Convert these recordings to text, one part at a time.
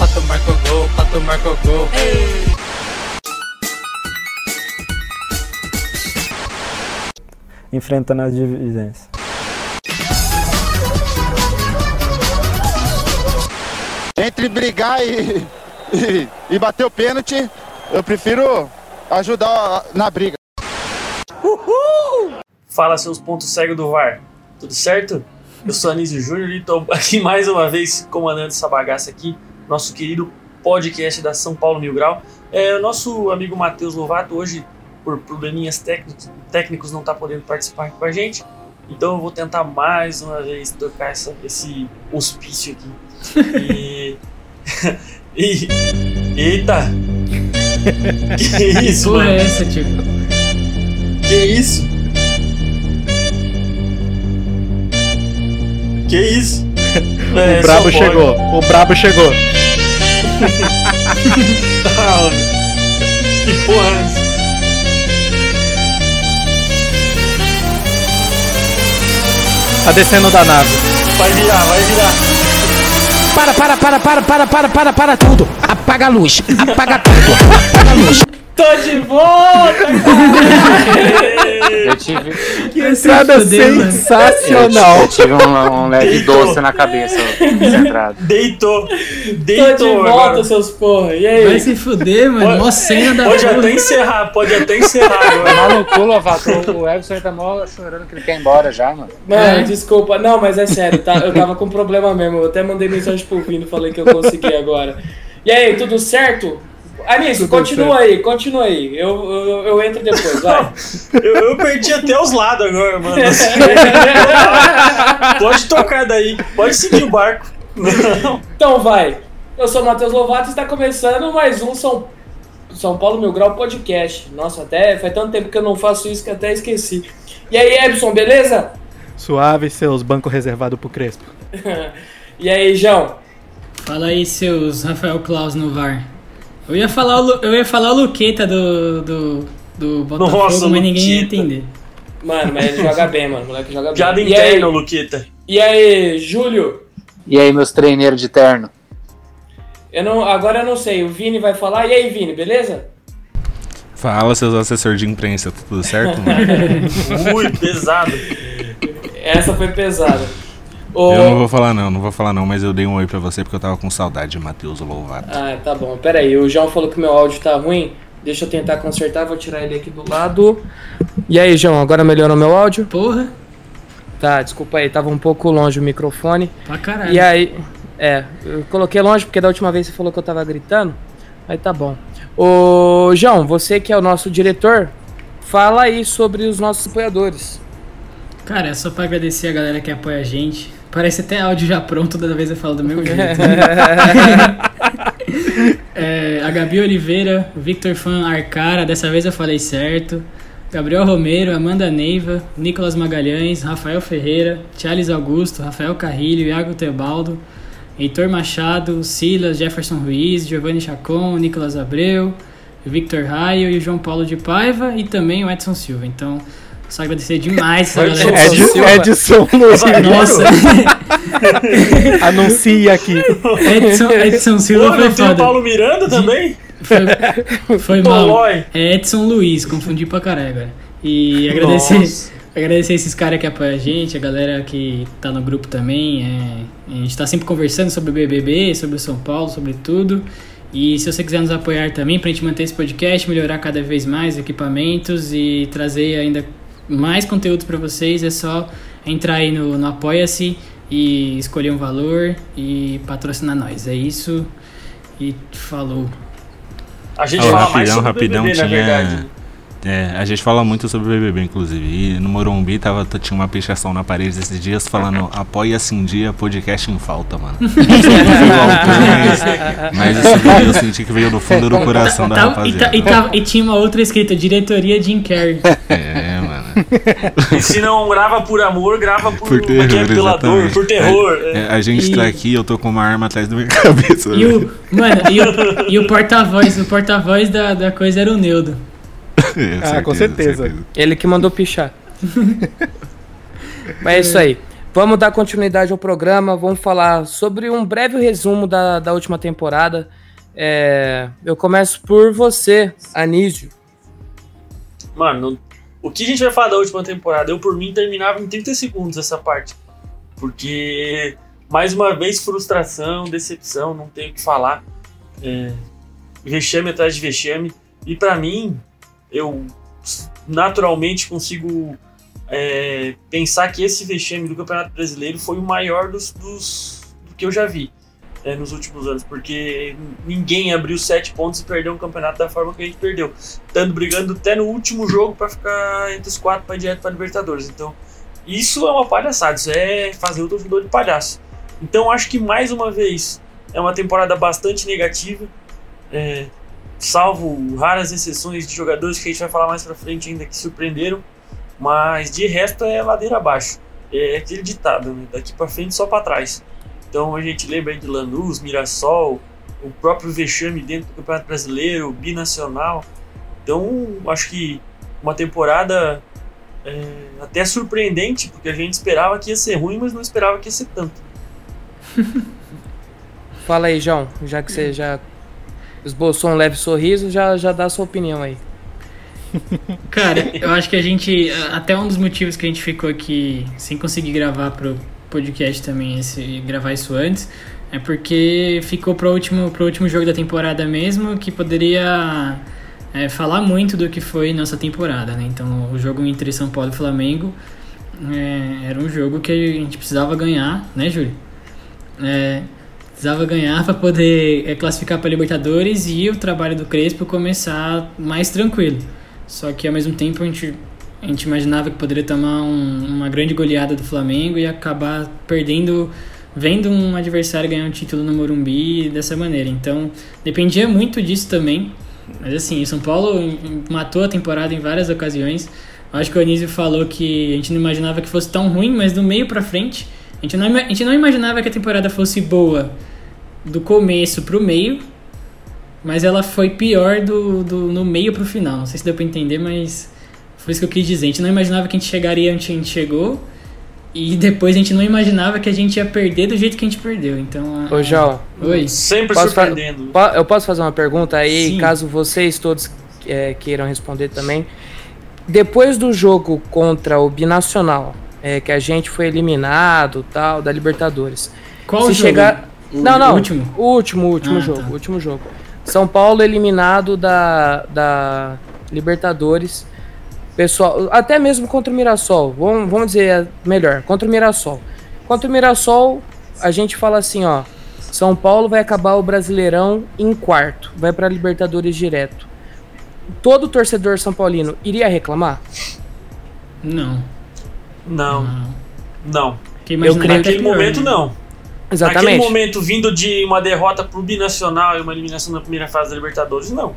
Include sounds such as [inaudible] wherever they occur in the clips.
Pato marcou gol, pato marcou gol. enfrentando as divisões. Entre brigar e, e, e bater o pênalti, eu prefiro ajudar na briga. Fala seus pontos cegos do VAR. Tudo certo? Eu sou Anísio Júnior e estou aqui [laughs] mais uma vez comandando essa bagaça aqui, nosso querido podcast da São Paulo Mil Grau. É, o nosso amigo Matheus Lovato hoje, por probleminhas técnicos, técnicos não está podendo participar com a gente. Então eu vou tentar mais uma vez tocar essa, esse hospício aqui. E... [laughs] e... Eita! que [laughs] isso, mano? é essa, tio? Que isso? Que isso? É, o brabo pode. chegou, o brabo chegou. Ah, [laughs] que porra é essa? Tá descendo da nave. Vai virar, vai virar. Para, para, para, para, para, para, para, para tudo. Apaga a luz. Apaga tudo. Apaga a luz. Tô de volta, Eu tive, Que Entrada sensacional. eu tive um, um leve Deitou. doce na cabeça nessa entrada. Deitou. Tô de Deitou volta, agora. seus porra. E aí? Vai se fuder, mano. Mó cena da Pode até encerrar, pode até encerrar agora. Tá maluco, Lovato. O Everson tá mó chorando que ele quer ir embora já, mano. Mano, É. desculpa. Não, mas é sério, tá? Eu tava com problema mesmo. Eu até mandei mensagem pro Vini, falei que eu consegui agora. E aí, tudo certo? Anísio, continua aí, continua aí. Eu, eu, eu entro depois, vai. Eu, eu perdi até os lados agora, mano. [laughs] Pode tocar daí, pode seguir o barco. Então vai. Eu sou o Matheus Lovato e está começando mais um São, São Paulo Mil Grau Podcast. Nossa, até faz tanto tempo que eu não faço isso que até esqueci. E aí, Ebson, beleza? Suave seus bancos reservados pro Crespo. [laughs] E aí, João? Fala aí, seus Rafael Claus no VAR. Eu ia falar o, eu ia falar o Luqueta do, do, do Botafogo, Nossa, mas ninguém ia entender. Mano, mas ele [laughs] joga bem, mano. O moleque joga bem. Piada e interna, aí, Luquita. e aí, Júlio? E aí, meus treineiros de terno? Eu não, agora eu não sei. O Vini vai falar. E aí, Vini, beleza? Fala, seus assessores de imprensa, tá tudo certo, mano? [laughs] Ui, pesado. Essa foi pesada. O... Eu não vou falar não, não vou falar não, mas eu dei um oi pra você porque eu tava com saudade de Matheus Louvado. Ah, tá bom. Pera aí, o João falou que meu áudio tá ruim. Deixa eu tentar consertar, vou tirar ele aqui do lado. E aí, João, agora melhorou meu áudio? Porra, Tá, desculpa aí, tava um pouco longe o microfone. pra caralho. E aí, é, eu coloquei longe porque da última vez você falou que eu tava gritando. Aí tá bom. Ô, João, você que é o nosso diretor, fala aí sobre os nossos apoiadores. Cara, é só pra agradecer a galera que apoia a gente. Parece até áudio já pronto, toda vez eu falo do mesmo jeito. [laughs] É, a Gabi Oliveira, o Victor Fan Arcara, dessa vez eu falei certo. Gabriel Romero, Amanda Neiva, Nicolas Magalhães, Rafael Ferreira, Charles Augusto, Rafael Carrilho, Iago Tebaldo, Heitor Machado, Silas, Jefferson Ruiz, Giovanni Chacon, Nicolas Abreu, Victor Raio e o João Paulo de Paiva e também o Edson Silva. Então, só agradecer demais essa Edson galera. Ed, Silva. Edson Luiz, Nossa, [laughs] anuncia aqui. Edson, Edson Silva Pô, foi tem o foda. Paulo Miranda também? Foi, foi [laughs] mal. É Edson Luiz, confundi pra caralho. E agradecer, Nossa. agradecer esses caras que apoiam a gente, a galera que tá no grupo também. é, a gente tá sempre conversando sobre o BBB, sobre o São Paulo, sobre tudo. E se você quiser nos apoiar também pra gente manter esse podcast, melhorar cada vez mais equipamentos e trazer ainda mais conteúdo pra vocês, é só entrar aí no, no Apoia-se e escolher um valor e patrocinar nós. É isso. E falou. A gente Ó, fala rapidão, mais sobre rapidão, o BBB, na tinha- verdade. É, a gente fala muito sobre o BBB, inclusive. E no Morumbi tava, tinha uma pichação na parede esses dias falando apoia assim dia podcast em falta, mano. [laughs] Mas, esse vídeo eu senti que veio do fundo do coração da Tá- e, rapaziada. tá- e tá- e tinha uma outra escrita, diretoria Jim Carrey. É, mano. E se não grava por amor, grava por, Por como é terror, pela dor, por terror. É, é. a gente E- tá aqui, eu tô com uma arma atrás da minha [laughs] cabeça. E velho. o, mano, e o, e o porta-voz, o porta-voz da, da coisa era o Neudo. É, [laughs] Ah, com certeza. Ele que mandou pichar. [laughs] Mas é isso aí. Vamos dar continuidade ao programa. Vamos falar sobre um breve resumo da, da última temporada. É, eu começo por você, Anísio. Mano, o que a gente vai falar da última temporada? Eu, por mim, terminava em 30 segundos essa parte. Porque, mais uma vez, frustração, decepção, não tenho o que falar. É, vexame atrás de vexame. E pra mim, eu naturalmente consigo é, pensar que esse vexame do Campeonato Brasileiro foi o maior dos, dos do que eu já vi é, nos últimos anos, porque ninguém abriu sete pontos e perdeu um campeonato da forma que a gente perdeu, estando brigando até no último jogo para ficar entre os quatro para direto para Libertadores. Então, isso é uma palhaçada, isso é fazer o torcedor de palhaço. Então, acho que mais uma vez é uma temporada bastante negativa. é, salvo raras exceções de jogadores que a gente vai falar mais pra frente ainda que surpreenderam, mas de resto é ladeira abaixo. É aquele ditado, né? daqui pra frente só pra trás. Então a gente lembra aí de Lanús, Mirassol, o próprio vexame dentro do Campeonato Brasileiro, binacional. Então acho que uma temporada é, até surpreendente, porque a gente esperava que ia ser ruim, mas não esperava que ia ser tanto. [laughs] Fala aí, João. Já que você já esboçou um leve sorriso, já, já dá a sua opinião aí. [laughs] Cara, eu acho que a gente. Até um dos motivos que a gente ficou aqui sem conseguir gravar pro podcast também, esse, gravar isso antes, é porque ficou pro último, pro último jogo da temporada mesmo, que poderia é, falar muito do que foi nossa temporada, né? Então, o jogo entre São Paulo e Flamengo é, era um jogo que a gente precisava ganhar, né, Júlio? É, precisava ganhar para poder é, classificar para Libertadores e o trabalho do Crespo começar mais tranquilo. Só que ao mesmo tempo a gente, a gente imaginava que poderia tomar um- uma grande goleada do Flamengo e acabar perdendo, vendo um adversário ganhar um título no Morumbi dessa maneira. Então dependia muito disso também. Mas assim, o São Paulo matou a temporada em várias ocasiões. Acho que o Anísio falou que a gente não imaginava que fosse tão ruim, mas do meio pra frente, a gente não, a gente não imaginava que a temporada fosse boa do começo pro meio, mas ela foi pior do, do no meio pro final. Não sei se deu pra entender, mas foi isso que eu quis dizer. A gente não imaginava que a gente chegaria onde a gente chegou. E depois a gente não imaginava que a gente ia perder do jeito que a gente perdeu. Então. a- Ô, João. Oi. Sempre Posso surpreendendo. eu posso fazer uma pergunta aí, Sim. caso vocês todos é, queiram responder também. Depois do jogo contra o Binacional, é, que a gente foi eliminado tal, da Libertadores. Qual se jogo? chegar. O não, não. último? O último, o último Ah, jogo. tá. último jogo. São Paulo eliminado da, da Libertadores. Pessoal, até mesmo contra o Mirassol. Vamos, vamos dizer é, melhor, contra o Mirassol. Contra o Mirassol, a gente fala assim, ó. São Paulo vai acabar o Brasileirão em quarto, vai pra Libertadores direto. Todo torcedor são paulino iria reclamar? Não. Não, não. Quem Eu creio que é Naquele momento, né? não. Exatamente. Naquele momento, vindo de uma derrota pro Binacional e uma eliminação na primeira fase da Libertadores, não.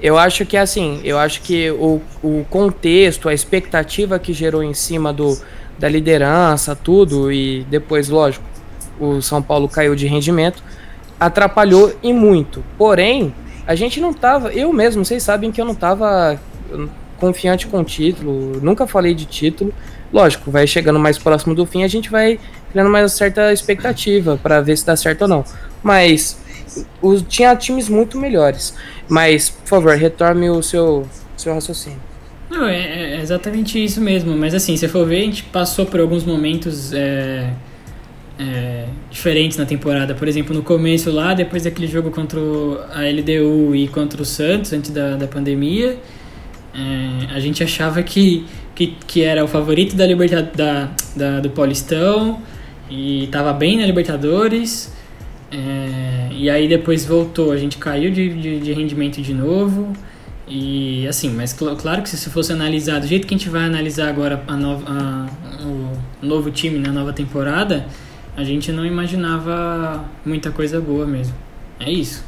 Eu acho que assim, eu acho que o, o contexto, a expectativa que gerou em cima do, da liderança, tudo, e depois, lógico, o São Paulo caiu de rendimento, atrapalhou e muito. Porém, a gente não tava, eu mesmo, vocês sabem que eu não tava hum, confiante com o título, nunca falei de título. Lógico, vai chegando mais próximo do fim, a gente vai criando mais certa expectativa para ver se dá certo ou não. Mas os, tinha times muito melhores. Mas, por favor, retorne o seu, seu raciocínio. Não, é, é exatamente isso mesmo. Mas assim, se for ver, a gente passou por alguns momentos é, é, diferentes na temporada. Por exemplo, no começo lá, depois daquele jogo contra a LDU e contra o Santos, antes da, da pandemia, é, a gente achava que, que, que era o favorito da, liberta, da, da- do Paulistão e estava bem na Libertadores. É, e aí depois voltou, a gente caiu de, de, de rendimento de novo. E assim, mas cl- claro que se se fosse analisar do jeito que a gente vai analisar agora a nova, a- o novo time na nova temporada, a gente não imaginava muita coisa boa mesmo. É isso.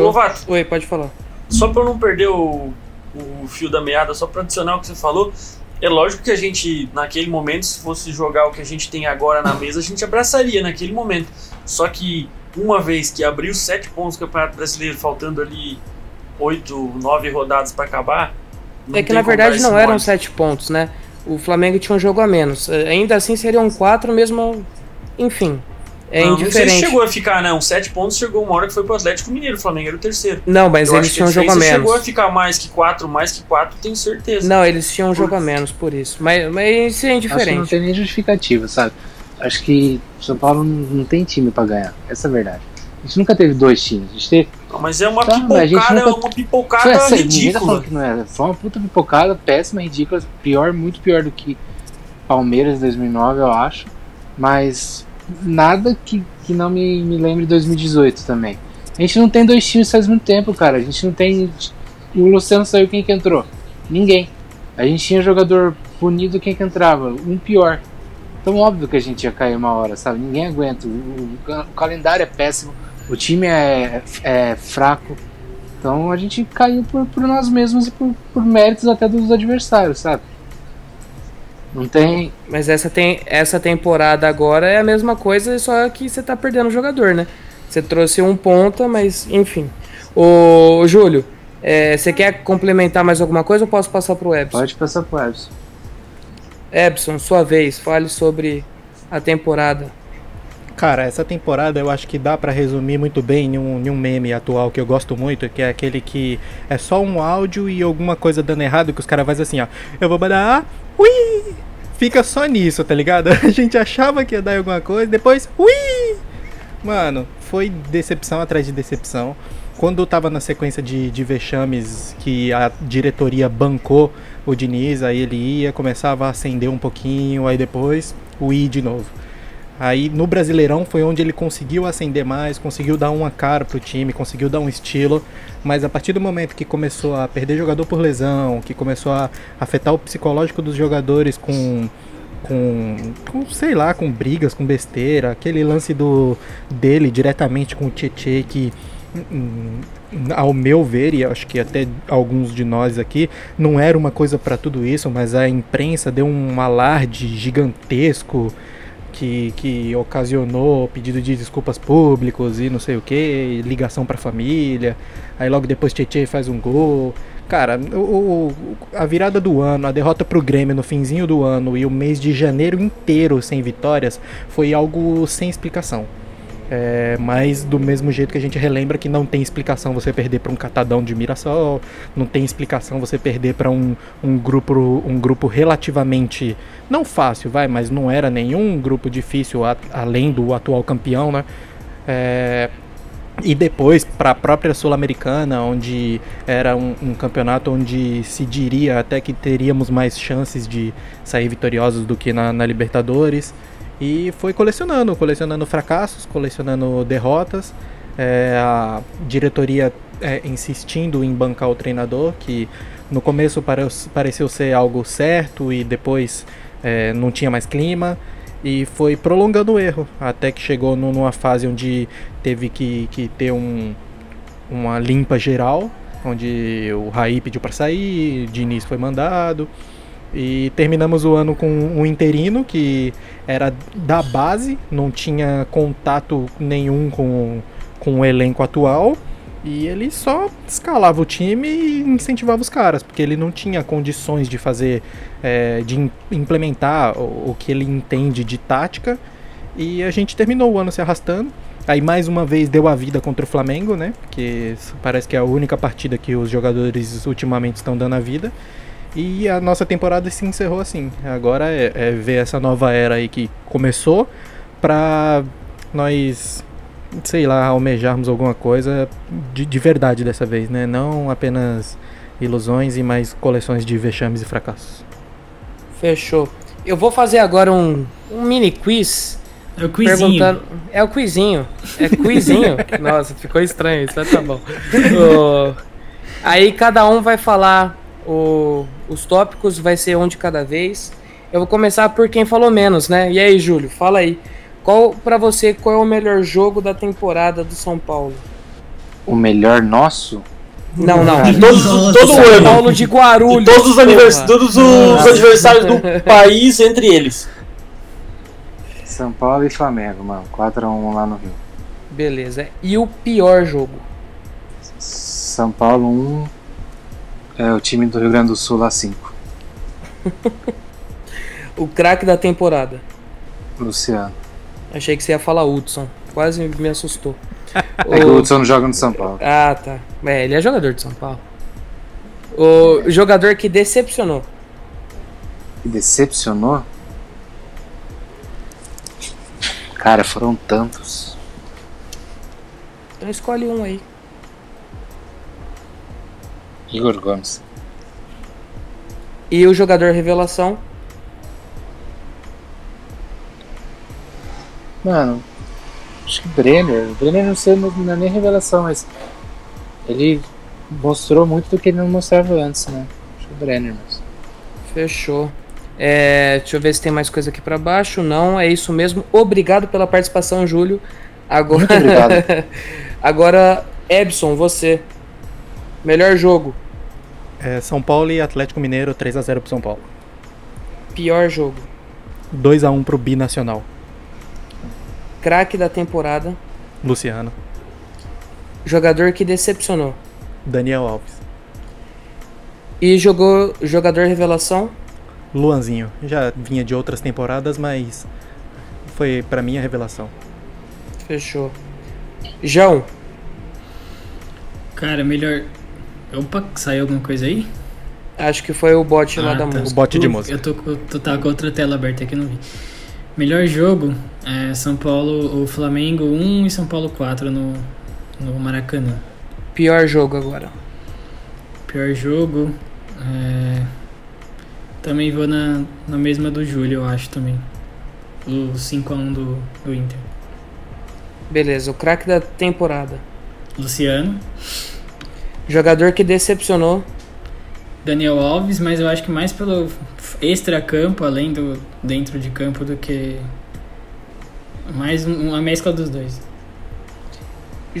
Lovato. Oi, pode falar. Só pra eu não perder o, o fio da meada, só pra adicionar o que você falou, é lógico que a gente, naquele momento, se fosse jogar o que a gente tem agora na mesa, a gente abraçaria naquele momento. Só que uma vez que abriu sete pontos do Campeonato Brasileiro, faltando ali oito, nove rodadas pra acabar. É que na verdade não eram sete pontos, né? O Flamengo tinha um jogo a menos. Eh, Ainda assim seriam quatro mesmo. Enfim. É não, Não sei indiferente. se chegou a ficar, não. Sete pontos chegou uma hora que foi pro Atlético Mineiro. O Flamengo era o terceiro. Não, mas Eu eles tinham um jogo a menos. chegou a ficar mais que quatro, mais que quatro, tenho certeza. Não, eles tinham um jogo a menos por isso. Mas, mas isso é Acho que não indiferente. tem nem justificativa, sabe? Acho que o São Paulo não, não tem time pra ganhar. Essa é a verdade. A gente nunca teve dois times. A gente teve. Não, mas é uma Tá, mas a gente pipocada, nunca- uma pipocada Foi essa, tá ridícula. que não era. Foi uma puta pipocada, péssima, ridícula. Pior, muito pior do que Palmeiras 2009, eu acho. Mas nada que, que não me, me lembre de 2018 também. A gente não tem dois times faz muito tempo, cara. A gente não tem. O Luciano saiu, quem que entrou? Ninguém. A gente tinha jogador punido, quem que entrava? Um pior. Então, óbvio que a gente ia cair uma hora, sabe? Ninguém aguenta. O, o- o calendário é péssimo, o time é, é fraco. Então a gente caiu por, por nós mesmos e por, por méritos até dos adversários, sabe? Não tem. Mas essa, tem, essa temporada agora é a mesma coisa, só que você tá perdendo o jogador, né? Você trouxe um ponta, mas enfim. Ô, Júlio, é, você quer complementar mais alguma coisa ou posso passar pro Ebson? Pode passar pro Ebson. Ebson, sua vez, fale sobre a temporada. Cara, essa temporada eu acho que dá pra resumir muito bem em um, em um meme atual que eu gosto muito, que é aquele que é só um áudio e alguma coisa dando errado, que os caras fazem assim, ó. Eu vou mandar. Ui! Fica só nisso, tá ligado? [laughs] A gente achava que ia dar alguma coisa, depois. Ui! Mano, foi decepção atrás de decepção. Quando tava na sequência de, de vexames que a diretoria bancou o Diniz, aí ele ia, começava a acender um pouquinho, aí depois, ui de novo. Aí no Brasileirão foi onde ele conseguiu acender mais, conseguiu dar uma cara pro time, conseguiu dar um estilo, mas a partir do momento que começou a perder jogador por lesão, que começou a afetar o psicológico dos jogadores com com, com sei lá, com brigas, com besteira, aquele lance do dele diretamente com o Tietê que hum, ao meu ver, e acho que até alguns de nós aqui, não era uma coisa para tudo isso, mas a imprensa deu um alarde gigantesco que, que ocasionou pedido de desculpas públicos e não sei o que, ligação pra família. Aí logo depois Tietchan faz um gol. Cara, o, o- a virada do ano, a derrota pro Grêmio no finzinho do ano e o mês de janeiro inteiro sem vitórias foi algo sem explicação. É, mas do mesmo jeito que a gente relembra que não tem explicação você perder para um catadão de Mirassol, não tem explicação você perder para um, um grupo um grupo relativamente não fácil, vai, mas não era nenhum grupo difícil a- além do atual campeão, né? É, e depois para a própria Sul-Americana, onde era um, um campeonato onde se diria até que teríamos mais chances de sair vitoriosos do que na, na Libertadores. E foi colecionando, colecionando fracassos, colecionando derrotas. É, a diretoria é, insistindo em bancar o treinador, que no começo pare- pareceu ser algo certo e depois é, não tinha mais clima. E foi prolongando o erro, até que chegou nu- numa fase onde teve que, que ter um, uma limpa geral, onde o Raí pediu para sair, Diniz foi mandado. E terminamos o ano com um interino que era da base, não tinha contato nenhum com, com o elenco atual. E ele só escalava o time e incentivava os caras, porque ele não tinha condições de fazer, é, de im- implementar o, o que ele entende de tática. E a gente terminou o ano se arrastando. Aí mais uma vez deu a vida contra o Flamengo, né? Porque parece que é a única partida que os jogadores ultimamente estão dando a vida. E a nossa temporada se encerrou assim. Agora é, é ver essa nova era aí que começou pra nós, sei lá, almejarmos alguma coisa de, de verdade dessa vez, né? Não apenas ilusões e mais coleções de vexames e fracassos. Fechou. Eu vou fazer agora um, um mini quiz. É o quizinho. É o quizinho. É quizinho. [laughs] Nossa, ficou estranho isso, mas tá bom. Aí cada um vai falar o- os tópicos, vai ser um de cada vez. Eu vou começar por quem falou menos, né? E aí, Júlio, fala aí. Qual pra você qual é o melhor jogo da temporada do São Paulo? O melhor nosso? Não, não. De todos, todo São ano. Paulo de Guarulhos. De todos os, anivers- todos os adversários do [laughs] país entre eles. São Paulo e Flamengo, mano. 4x1 lá no Rio. Beleza. E o pior jogo? São Paulo 1. É o time do Rio Grande do Sul lá 5. [laughs] O craque da temporada. Luciano. Achei que você ia falar Hudson. Quase me assustou. [laughs] É que o Hudson não joga no São Paulo. Ah, tá. É, ele é jogador de São Paulo. O jogador que decepcionou. Que decepcionou? Cara, foram tantos. Então escolhe um aí. Igor Gomes. E o jogador revelação. Mano, acho que Brenner. Brenner não sei, não não é nem revelação, mas ele mostrou muito do que ele não mostrava antes, né? Acho que o Brenner mesmo. Fechou. É, deixa eu ver se tem mais coisa aqui pra baixo. Não, é isso mesmo. Obrigado pela participação, Júlio. Agora, Muito obrigado. [laughs] Agora, Ebson, você. Melhor jogo. É, São Paulo e Atlético Mineiro 3x0 pro São Paulo. Pior jogo. 2x1 pro Binacional. Craque da temporada. Luciano. Jogador que decepcionou. Daniel Alves. E jogou jogador revelação. Luanzinho. Já vinha de outras temporadas, mas foi pra mim a revelação. Fechou. João. Cara, melhor. Opa, saiu alguma coisa aí? Acho que foi o bot lá Ah, da tá. música. Eu- Eu tô, com- tô tá com outra tela aberta aqui, não vi. Melhor jogo é São Paulo, o Flamengo 1 e São Paulo 4 no, no Maracanã. Pior jogo agora. Pior jogo. é, Também vou na, na mesma do Júlio, eu acho também. O 5x1 do, do Inter. Beleza, o craque da temporada. Luciano. Jogador que decepcionou. Daniel Alves, mas eu acho que mais pelo extra-campo, além do dentro de campo, do que. Mais um- uma mescla dos dois.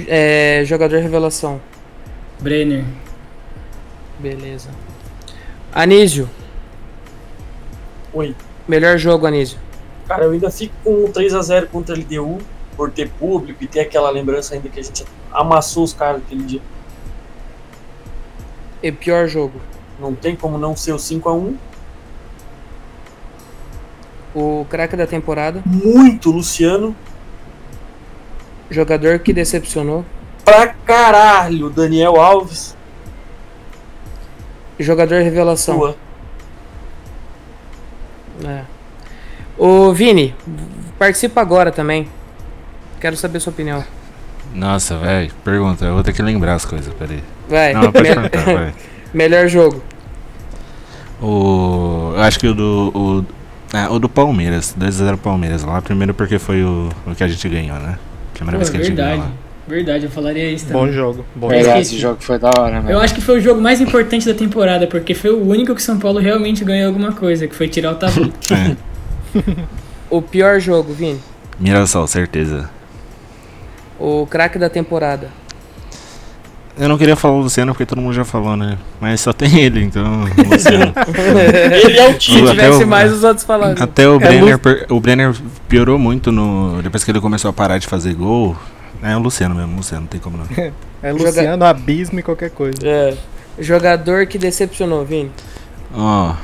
É, jogador revelação. Brenner. Beleza. Anísio. Oi. Melhor jogo, Anísio. Cara, eu ainda fico com um 3x0 contra a LDU, por ter público e ter aquela lembrança ainda que a gente amassou os caras aquele dia. E pior jogo. Não tem como não ser o 5x1. O craque da temporada. Muito, Luciano. Jogador que decepcionou. Pra caralho, Daniel Alves. Jogador revelação. Sua. É. Ô Vini, participa agora também. Quero saber sua opinião. Nossa, velho, pergunta, eu vou ter que lembrar as coisas, peraí. Vai. Não, pode vai. [laughs] Melhor jogo. O. Eu acho que o do. O, ah, o do Palmeiras, 2x0 Palmeiras lá. Primeiro porque foi o, o que a gente ganhou, né? Primeira Pô, vez que a gente verdade. ganhou lá. Verdade, eu falaria isso também. Bom jogo. Bom Verdade, jogo. esse jogo foi da hora, né? Eu acho que foi o jogo mais importante da temporada, porque foi o único que São Paulo realmente ganhou alguma coisa, que foi tirar o tabu. [laughs] É. [laughs] O pior jogo, Vini. Mirassol, certeza. O craque da temporada. Eu não queria falar o Luciano porque todo mundo já falou, né? Mas só tem ele, então. [laughs] Luciano. Ele é o time. Se Até tivesse o- mais, os outros falaram. Até o É Brenner, Lu- o Brenner piorou muito no depois que ele começou a parar de fazer gol. É o Luciano mesmo, Luciano, não tem como não. [laughs] É Luciano, Abismo e qualquer coisa. É. Jogador que decepcionou, Vini. Ó,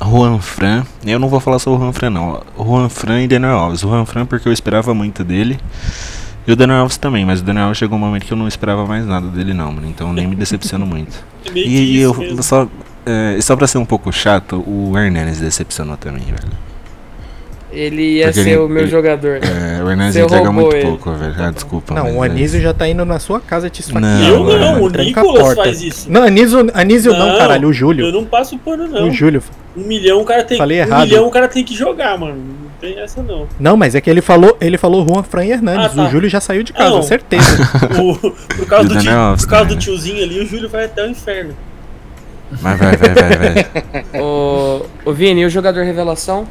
Juan Fran. Eu não vou falar sobre o Juan Fran, não. Juan Fran e Daniel Alves. O Juan Fran porque eu esperava muito dele. E o Daniel Alves também, mas o Daniel Alves chegou um momento que eu não esperava mais nada dele, não, mano. Então nem me decepciono muito. [laughs] É E, e eu mesmo. só. É, só pra ser um pouco chato, o Hernandes decepcionou também, velho. Ele ia Porque ser ele- o meu ele- jogador. É, o Hernandes entrega muito ele. pouco, velho. Ah, desculpa. Não, o é- Anísio já tá indo na sua casa te esfaquear. Não, Eu não, mano. o Nicolas porta. faz isso. Não, Anísio, Anísio não, Não, caralho, o Júlio. Eu não passo pano, não. O Júlio. Um milhão o cara tem. Falei um errado. milhão o cara tem que jogar, mano. tem essa não. Não, mas é que ele falou, ele falou Juan Fran Hernandes. Ah, tá. O Júlio já saiu de casa, não. certeza. [laughs] O- por causa, do, o tio, Alves por causa do tiozinho ali, o Júlio vai até o inferno. Mas vai, vai, vai, vai. [laughs] Ô, ô Vini, e o jogador revelação?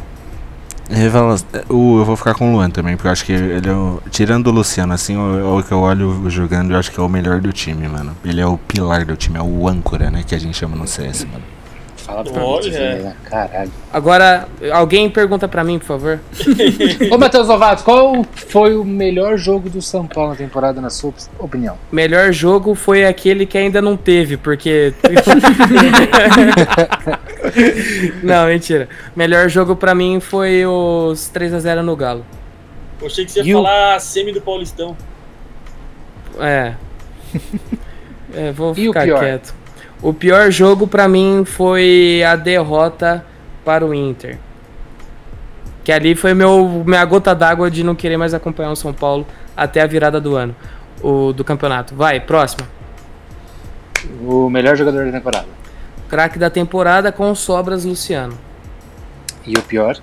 Revela... O, eu vou ficar com o Luan também, porque eu acho que ele é o. Tirando o Luciano, assim, o, o que eu olho jogando, eu acho que é o melhor do time, mano. Ele é o pilar do time, é o âncora, né? Que a gente chama no CS, mano. Fala pra Olha. mim, Vieira, caralho. Agora, alguém pergunta pra mim, por favor. [laughs] Ô, Matheus Lovato, qual foi o melhor jogo do São Paulo na temporada, na sua opinião? Melhor jogo foi aquele que ainda não teve, porque. [laughs] não, mentira. Melhor jogo pra mim foi os 3x0 no Galo. Eu achei que você ia o- falar a semi do Paulistão. É. [laughs] É, vou E ficar quieto. O pior jogo pra mim foi a derrota para o Inter. Que ali foi meu, minha gota d'água de não querer mais acompanhar o São Paulo até a virada do ano. O, do campeonato. Vai, próximo. O melhor jogador da temporada. Craque da temporada com sobras Luciano. E o pior?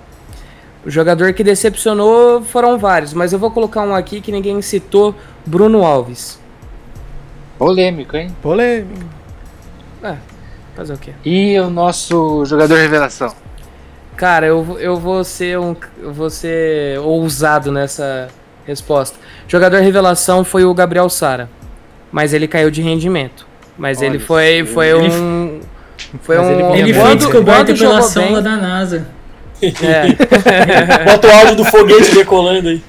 O jogador que decepcionou foram vários, mas eu vou colocar um aqui que ninguém citou, Bruno Alves. Polêmico, hein? Polêmico. É, fazer o quê? E o nosso jogador revelação? Cara, eu, vou- eu vou ser um. Eu vou ser ousado nessa resposta. Jogador revelação foi o Gabriel Sara. Mas ele caiu de rendimento. Mas Olha ele foi, foi Ele- um. [laughs] Foi Mas um. ele- Ele foi descoberto pela sonda da NASA. É. [laughs] Bota o áudio do foguete decolando aí.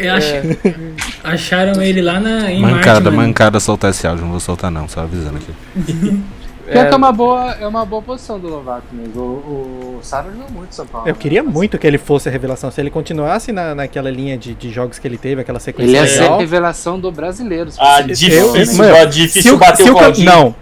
Eu acho- [laughs] Acharam ele lá na, em Mancada, Marte, mancada soltar esse áudio, não vou soltar não, só avisando aqui. [laughs] Que é uma boa, é uma boa posição do Lovato mesmo. O, o Sara jogou muito São Paulo. Eu queria né? muito que ele fosse a revelação. Se ele continuasse na, naquela linha de, de jogos que ele teve, aquela sequência Ele ia ser a revelação do brasileiro. se Ah, difícil, mano, ó, difícil o- bater se o o. Não.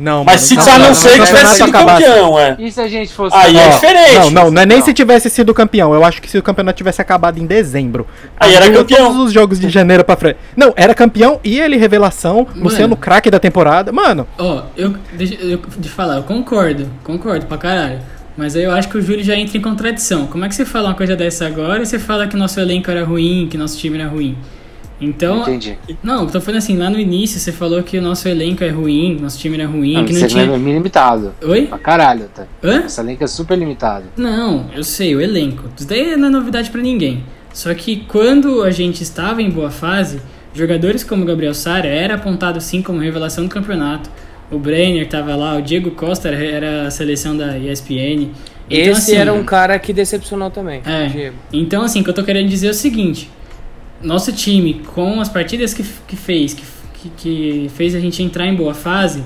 Não, Mas se mano, a não ser que tivesse sido acabasse. campeão, é. E se a gente fosse. Aí é diferente. Não, não, não é nem Não. se tivesse sido campeão. Eu acho que se o campeonato tivesse acabado em dezembro. Aí era campeão. Todos os jogos de janeiro pra frente. Não, era campeão e ele revelação. Mano. Luciano craque da temporada. Mano, Ó, eu, deixa eu de falar, eu concordo, concordo pra caralho. Mas aí eu acho que o Júlio já entra em contradição. Como é que você fala uma coisa dessa agora e você fala que nosso elenco era ruim, que nosso time era ruim? Então. Entendi. Não, eu tô falando assim, lá no início você falou que o nosso elenco é ruim, nosso time era ruim, Não, que esse não tinha. é limitado. Oi? Pra caralho, tá? Hã? Esse elenco é super limitado. Não, eu sei, o elenco. Isso daí não é novidade pra ninguém. Só que quando a gente estava em boa fase, jogadores como o Gabriel Sara era apontado sim como revelação do campeonato. O Brenner tava lá, o Diego Costa era, era a seleção da ESPN. Então, Esse assim, era um cara que decepcionou também. É. Diego. Então, assim, o que eu tô querendo dizer é o seguinte: nosso time, com as partidas que, que fez, que, que, fez a gente entrar em boa fase,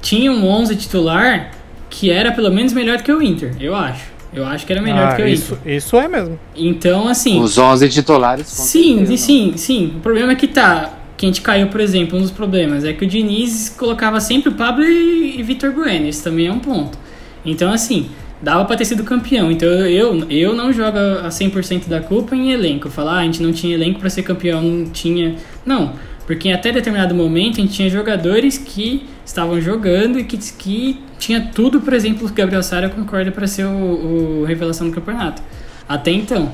tinha um 11 titular que era pelo menos melhor do que o Inter, eu acho. Eu acho que era melhor do ah, que o isso, Inter. isso é mesmo. Então, assim. Os 11 titulares. Sim, certeza. sim, sim. O problema é que tá. Que a gente caiu, por exemplo, um dos problemas é que o Diniz colocava sempre o Pablo e, e Vitor Bueno. Esse também é um ponto. Então, assim, dava pra ter sido campeão. Então, eu, eu não jogo a 100% da culpa em elenco. Falar, ah, a gente não tinha elenco pra ser campeão, não tinha. Não, porque até determinado momento a gente tinha jogadores que estavam jogando e que, que tinha tudo, por exemplo, o Gabriel Sara concorda pra ser o, o revelação do campeonato. Até então.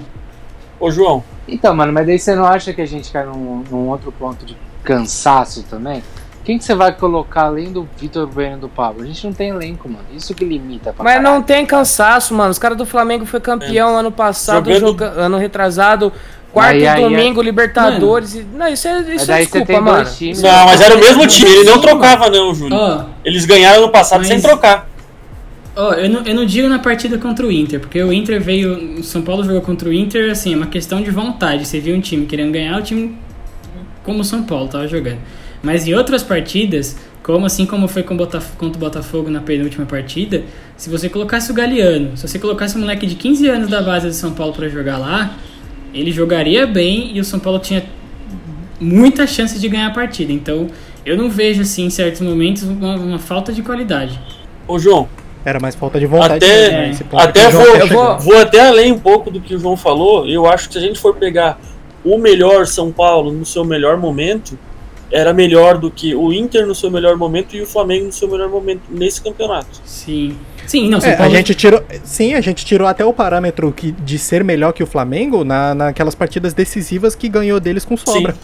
Ô, João, Então, mano, mas daí você não acha que a gente cai num, num outro ponto de cansaço também? Quem que você vai colocar além do Vitor Bueno e do Pablo? A gente não tem elenco, mano. Isso que limita pra Mas caralho. não tem cansaço, mano. Os caras do Flamengo foi campeão ano passado, Jogando- joga- ano retrasado, quarto Aí, e aí, domingo, Libertadores. e- Não, isso é, isso é desculpa, mano. dois times. não, mas era o mesmo time, ele não trocava não, Júlio. Ó, Eles ganharam no passado Mas- sem trocar. Ó, eu não, eu não digo na partida contra o Inter, porque o Inter veio. O São Paulo jogou contra o Inter, assim, é uma questão de vontade. Você viu um time querendo ganhar, o time como o São Paulo tava jogando. Mas em outras partidas, como assim como foi com Botaf contra o Botafogo na penúltima partida, se você colocasse o Galeano, se você colocasse um moleque de 15 anos da base do São Paulo pra jogar lá, ele jogaria bem e o São Paulo tinha muita chance de ganhar a partida. Então, eu não vejo, assim, em certos momentos, uma, uma falta de qualidade. Ô, João, Era mais falta de vontade. Até- mesmo, né, até vou- chegar. vou até além um pouco do que o João falou. Eu acho que se a gente for pegar o melhor São Paulo no seu melhor momento, era melhor do que o Inter no seu melhor momento e o Flamengo no seu melhor momento nesse campeonato. Sim. Sim, não, É, a Paulo. gente tirou. Sim, a gente tirou até o parâmetro que, de ser melhor que o Flamengo na, naquelas partidas decisivas que ganhou deles com sobra.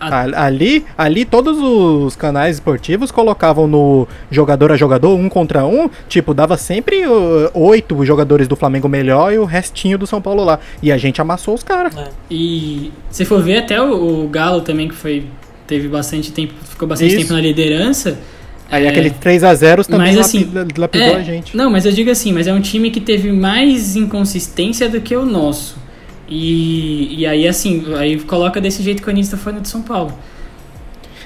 A- A- Ali, ali todos os canais esportivos colocavam no jogador a jogador, um contra um, tipo, dava sempre uh, oito jogadores do Flamengo melhor e o restinho do São Paulo lá. E a gente amassou os caras. E se for ver até o, o Galo também, que foi. Teve bastante tempo, ficou bastante Isso. tempo na liderança. Aí é, aquele 3x0 também mas, assim, lapidou é, a gente. Não, mas eu digo assim, mas é um time que teve mais inconsistência do que o nosso. E, e aí, assim, aí coloca desse jeito que o Anísio tá falando de São Paulo.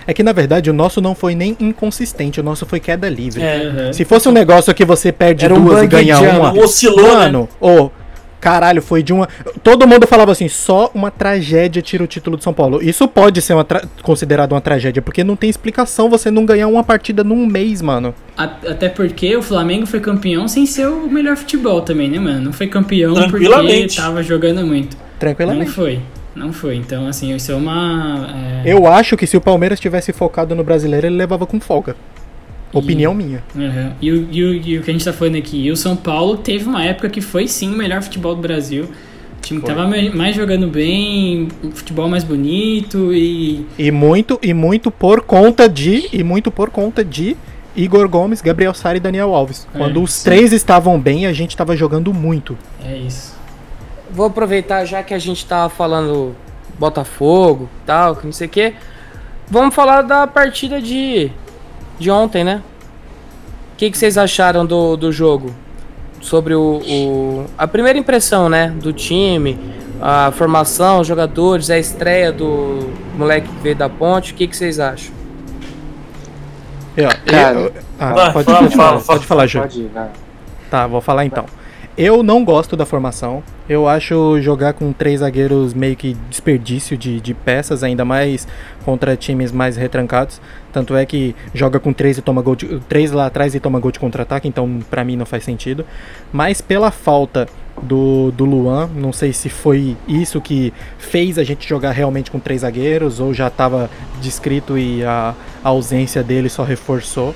É que na verdade o nosso não foi nem inconsistente, o nosso foi queda livre. É. Se fosse um negócio que você perde Era um duas e ganha uma. oscilou, né? Mano, ô. Caralho, foi de uma. Todo mundo falava assim, só uma tragédia tira o título de São Paulo. Isso pode ser uma tra- considerado uma tragédia, porque não tem explicação você não ganhar uma partida num mês, mano. Até porque o Flamengo foi campeão sem ser o melhor futebol também, né, mano? Não foi campeão porque tava jogando muito. Tranquilamente. Não foi. Não foi. Então, assim, isso é uma. é, Eu acho que se o Palmeiras tivesse focado no brasileiro, ele levava com folga. Opinião minha. Uhum. E, o, e, o, e o que a gente tá falando aqui, e o São Paulo teve uma época que foi sim o melhor futebol do Brasil. O time que Foi. tava mais jogando bem, futebol mais bonito e. E muito, e muito por conta de. E muito por conta de Igor Gomes, Gabriel Sara e Daniel Alves. É, Quando os sim. três estavam bem, a gente tava jogando muito. É isso. Vou aproveitar já que a gente tava falando Botafogo tal, que não sei o que. Vamos falar da partida de, de ontem, né? O que, que vocês acharam do, do jogo? Sobre o, o- a primeira impressão, né? Do time, a formação, os jogadores, a estreia do moleque que veio da ponte. O que, que vocês acham? Ó, Cara, eu- ah, vai, pode, fala, pode fala, falar, fala. pode falar, Ju. Pode ir, vai. Tá, vou falar então. Eu não gosto da formação. Eu acho jogar com três zagueiros meio que desperdício de, de peças, ainda mais contra times mais retrancados. Tanto é que joga com três e toma gol de, três lá atrás e toma gol de contra-ataque, então pra mim não faz sentido. Mas pela falta do, do Luan, não sei se foi isso que fez a gente jogar realmente com três zagueiros ou já estava descrito e a, a ausência dele só reforçou.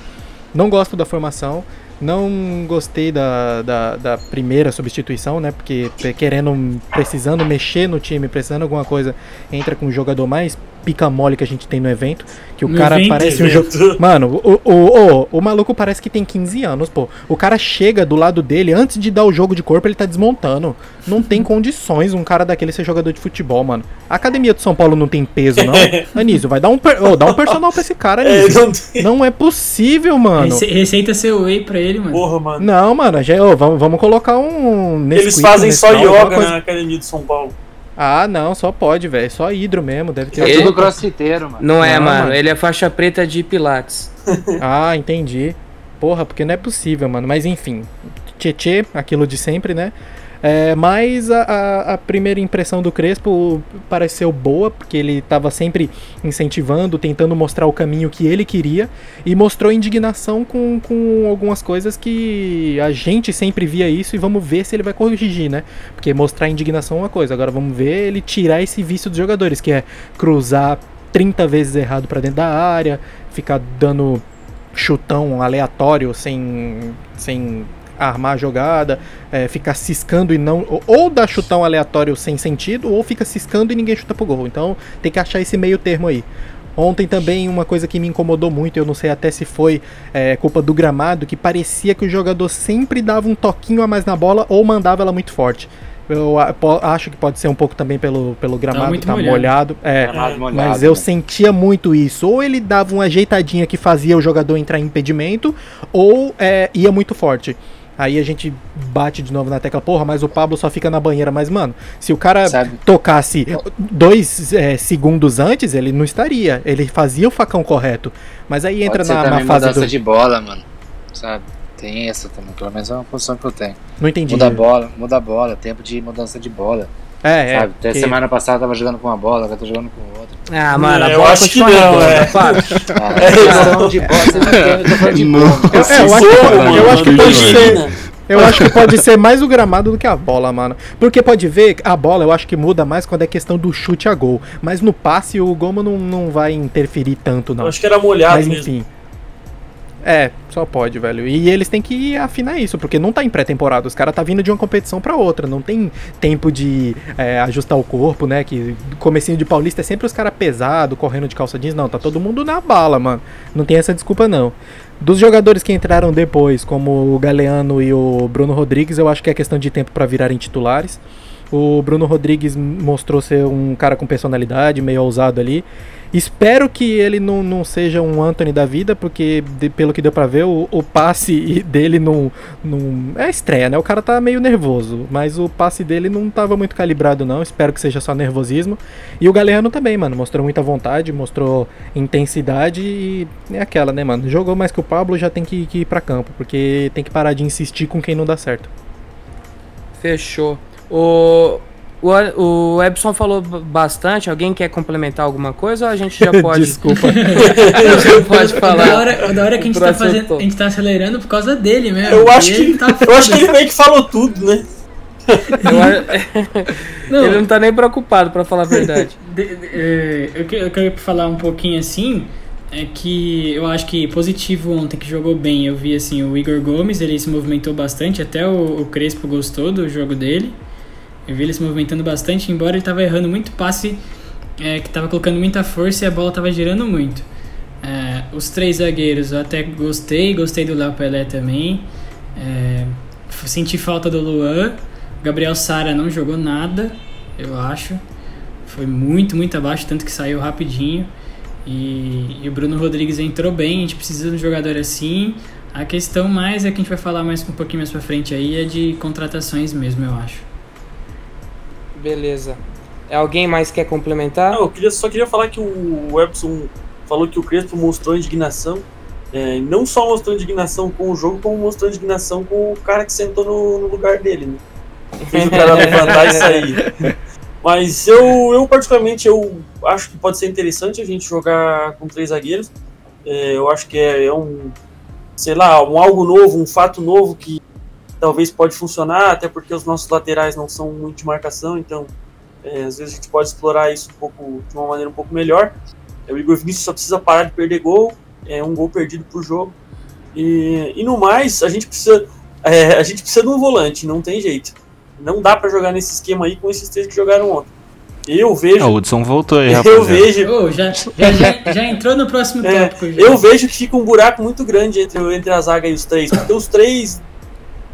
Não gosto da formação. Não gostei da, da, da primeira substituição, né? Porque querendo, precisando mexer no time, precisando alguma coisa, entra com o jogador mais pica mole que a gente tem no evento. Que o No cara parece um jogo. Mano, o, o, o, o maluco parece que tem 15 anos, pô. O cara chega do lado dele, antes de dar o jogo de corpo, ele tá desmontando. Não tem [laughs] condições um cara daquele ser jogador de futebol, mano. A academia do São Paulo não tem peso, não. [laughs] Anísio, vai dar um, per... ô, dá um personal pra esse cara, [laughs] É, Anísio. não tem. Não é possível, mano. Rece- receita seu whey pra ele, mano. Porra, mano. Não, mano, já, ô, vamos, vamos colocar um. Eles fazem só yoga coisa- na academia de São Paulo. Ah, não, só pode, velho. Só hidro mesmo, deve ter. É tudo crossfiteiro, mano. Não é, Não, mano. mano. Ele é faixa preta de Pilates. [laughs] [laughs] Ah, entendi. Porra, porque não é possível, mano. Mas enfim, Tietê, aquilo de sempre, né? É, mas a, a- a primeira impressão do Crespo pareceu boa, porque ele estava sempre incentivando, tentando mostrar o caminho que ele queria, e mostrou indignação com, com algumas coisas que a gente sempre via isso, e vamos ver se ele vai corrigir, né? Porque mostrar indignação é uma coisa, agora vamos ver ele tirar esse vício dos jogadores, que é cruzar 30 vezes errado para dentro da área, ficar dando chutão aleatório sem, sem armar a jogada, é, ficar ciscando e não. Ou, ou dá chutão aleatório sem sentido, ou fica ciscando e ninguém chuta pro gol. Então tem que achar esse meio termo aí. Ontem também uma coisa que me incomodou muito, eu não sei até se foi é, culpa do gramado, que parecia que o jogador sempre dava um toquinho a mais na bola ou mandava ela muito forte. Eu acho que pode ser um pouco também pelo, pelo gramado tá molhado. molhado. É, Gramado molhado, mas eu né? sentia muito isso. Ou ele dava uma ajeitadinha que fazia o jogador entrar em impedimento, ou é, ia muito forte. Aí a gente bate de novo na tecla, porra, mas o Pablo só fica na banheira. Mas, mano, se o cara Sabe? tocasse dois é, segundos antes, ele não estaria. Ele fazia o facão correto. Mas aí entra Pode ser na, na fase mudança do. de bola, mano. Sabe? Tem essa também, pelo menos é uma posição que eu tenho. Não entendi. Muda a bola, muda a bola, tempo de mudança de bola. É, é. sabe? Até que- semana passada eu tava jogando com uma bola, agora eu tô jogando com outra. Ah, mano, a É, eu bola acho que não, é. para. Ah, é questão de bola, você não tem, eu tô de bola. Eu, é, eu acho, que- eu pode ser. Eu acho que pode ser mais o gramado do que a bola, mano. Porque pode ver, a bola eu acho que muda mais quando é questão do chute a gol. Mas no passe o Goma não, não vai interferir tanto, Eu não. acho que era molhado Mas mesmo. É, só pode, velho. E eles têm que afinar isso, porque não tá em pré-temporada. Os caras tá vindo de uma competição pra outra. Não tem tempo de é, ajustar o corpo, né? Que comecinho de paulista é sempre os caras pesados, correndo de calça jeans. Não, tá todo mundo na bala, mano. Não tem essa desculpa, não. Dos jogadores que entraram depois, como o Galeano e o Bruno Rodrigues, eu acho que é questão de tempo pra virarem titulares. O Bruno Rodrigues mostrou ser um cara com personalidade, meio ousado ali. Espero que ele não, não seja um Anthony da vida, porque de- pelo que deu pra ver, o, o passe [laughs] dele não, não. É estreia, né? O cara tá meio nervoso, mas o passe dele não tava muito calibrado, não. Espero que seja só nervosismo. E o Galeano também, mano. Mostrou muita vontade, mostrou intensidade e é aquela, né, mano? Jogou mais que o Pablo, já tem que, que ir pra campo, porque tem que parar de insistir com quem não dá certo. Fechou. O, o, o Ebson falou bastante. Alguém quer complementar alguma coisa ou a gente já [laughs] pode. Desculpa. [laughs] já pode falar. Da hora, da hora que a gente, tá fazendo, a gente tá acelerando por causa dele mesmo. Eu acho que, ele tá [laughs] eu acho que ele meio que falou tudo, né? Não. Ele não tá nem preocupado, pra falar a verdade. De- de- é, eu, eu quero falar um pouquinho assim. É que eu acho que positivo ontem que jogou bem. Eu vi assim o Igor Gomes, ele se movimentou bastante. Até o, o Crespo gostou do jogo dele. Eu vi ele se movimentando bastante, embora ele tava errando muito passe é, que tava colocando muita força e a bola tava girando muito. É, os três zagueiros eu até gostei, gostei do Léo Pelé também. É, senti falta do Luan. Gabriel Sara não jogou nada, eu acho. Foi muito, muito abaixo, tanto que saiu rapidinho. E, e o Bruno Rodrigues entrou bem, a gente precisa de um jogador assim. A questão mais é que a gente vai falar mais um pouquinho mais pra frente aí, é de contratações mesmo, eu acho. Beleza. Alguém mais quer complementar? Não, eu queria, só queria falar que o Epson falou que o Crespo mostrou indignação. É, não só mostrou indignação com o jogo, como mostrou indignação com o cara que sentou no, no lugar dele, né? Fez o cara levantar e sair. [laughs] Mas eu, eu, particularmente, eu acho que pode ser interessante a gente jogar com três zagueiros. É, eu acho que é, é um, sei lá, um algo novo, um fato novo que talvez pode funcionar, até porque os nossos laterais não são muito de marcação, então é, às vezes a gente pode explorar isso um pouco de uma maneira um pouco melhor. É, o Igor Vinícius só precisa parar de perder gol, é um gol perdido por jogo. E, e no mais, a gente precisa é, a gente precisa de um volante, não tem jeito. Não dá pra jogar nesse esquema aí com esses três que jogaram ontem. Eu vejo. Ah, o Hudson voltou aí, [laughs] eu rapaziada. vejo. Ô, já, já, já, já entrou no próximo [laughs] É, tópico. eu vejo que fica um buraco muito grande entre, entre a zaga e os três. Porque os três.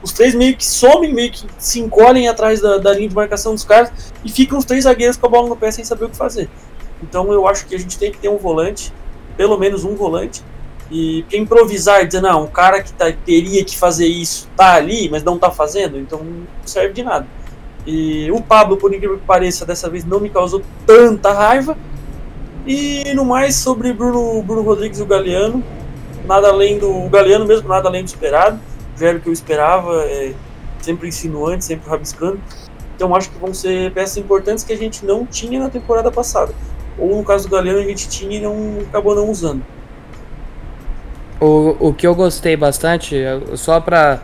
Os três meio que somem, meio que se encolhem atrás da, da linha de marcação dos caras e ficam os três zagueiros com a bola no pé sem saber o que fazer. Então eu acho que a gente tem que ter um volante, pelo menos um volante. E improvisar, dizer, não, o cara que tá, teria que fazer isso tá ali, mas não tá fazendo, então não serve de nada. E o Pablo, por incrível que pareça, dessa vez não me causou tanta raiva. E no mais, sobre Bruno, Bruno Rodrigues e o Galeano, nada além do. O Galeano mesmo, nada além do esperado. Já era que eu esperava, é, sempre insinuante, sempre rabiscando. Então acho que vão ser peças importantes que a gente não tinha na temporada passada. Ou no caso do Galeano a gente tinha e não acabou não usando. O, o que eu gostei bastante, só pra